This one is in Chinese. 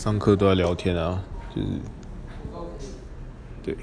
上课都要聊天啊就是对。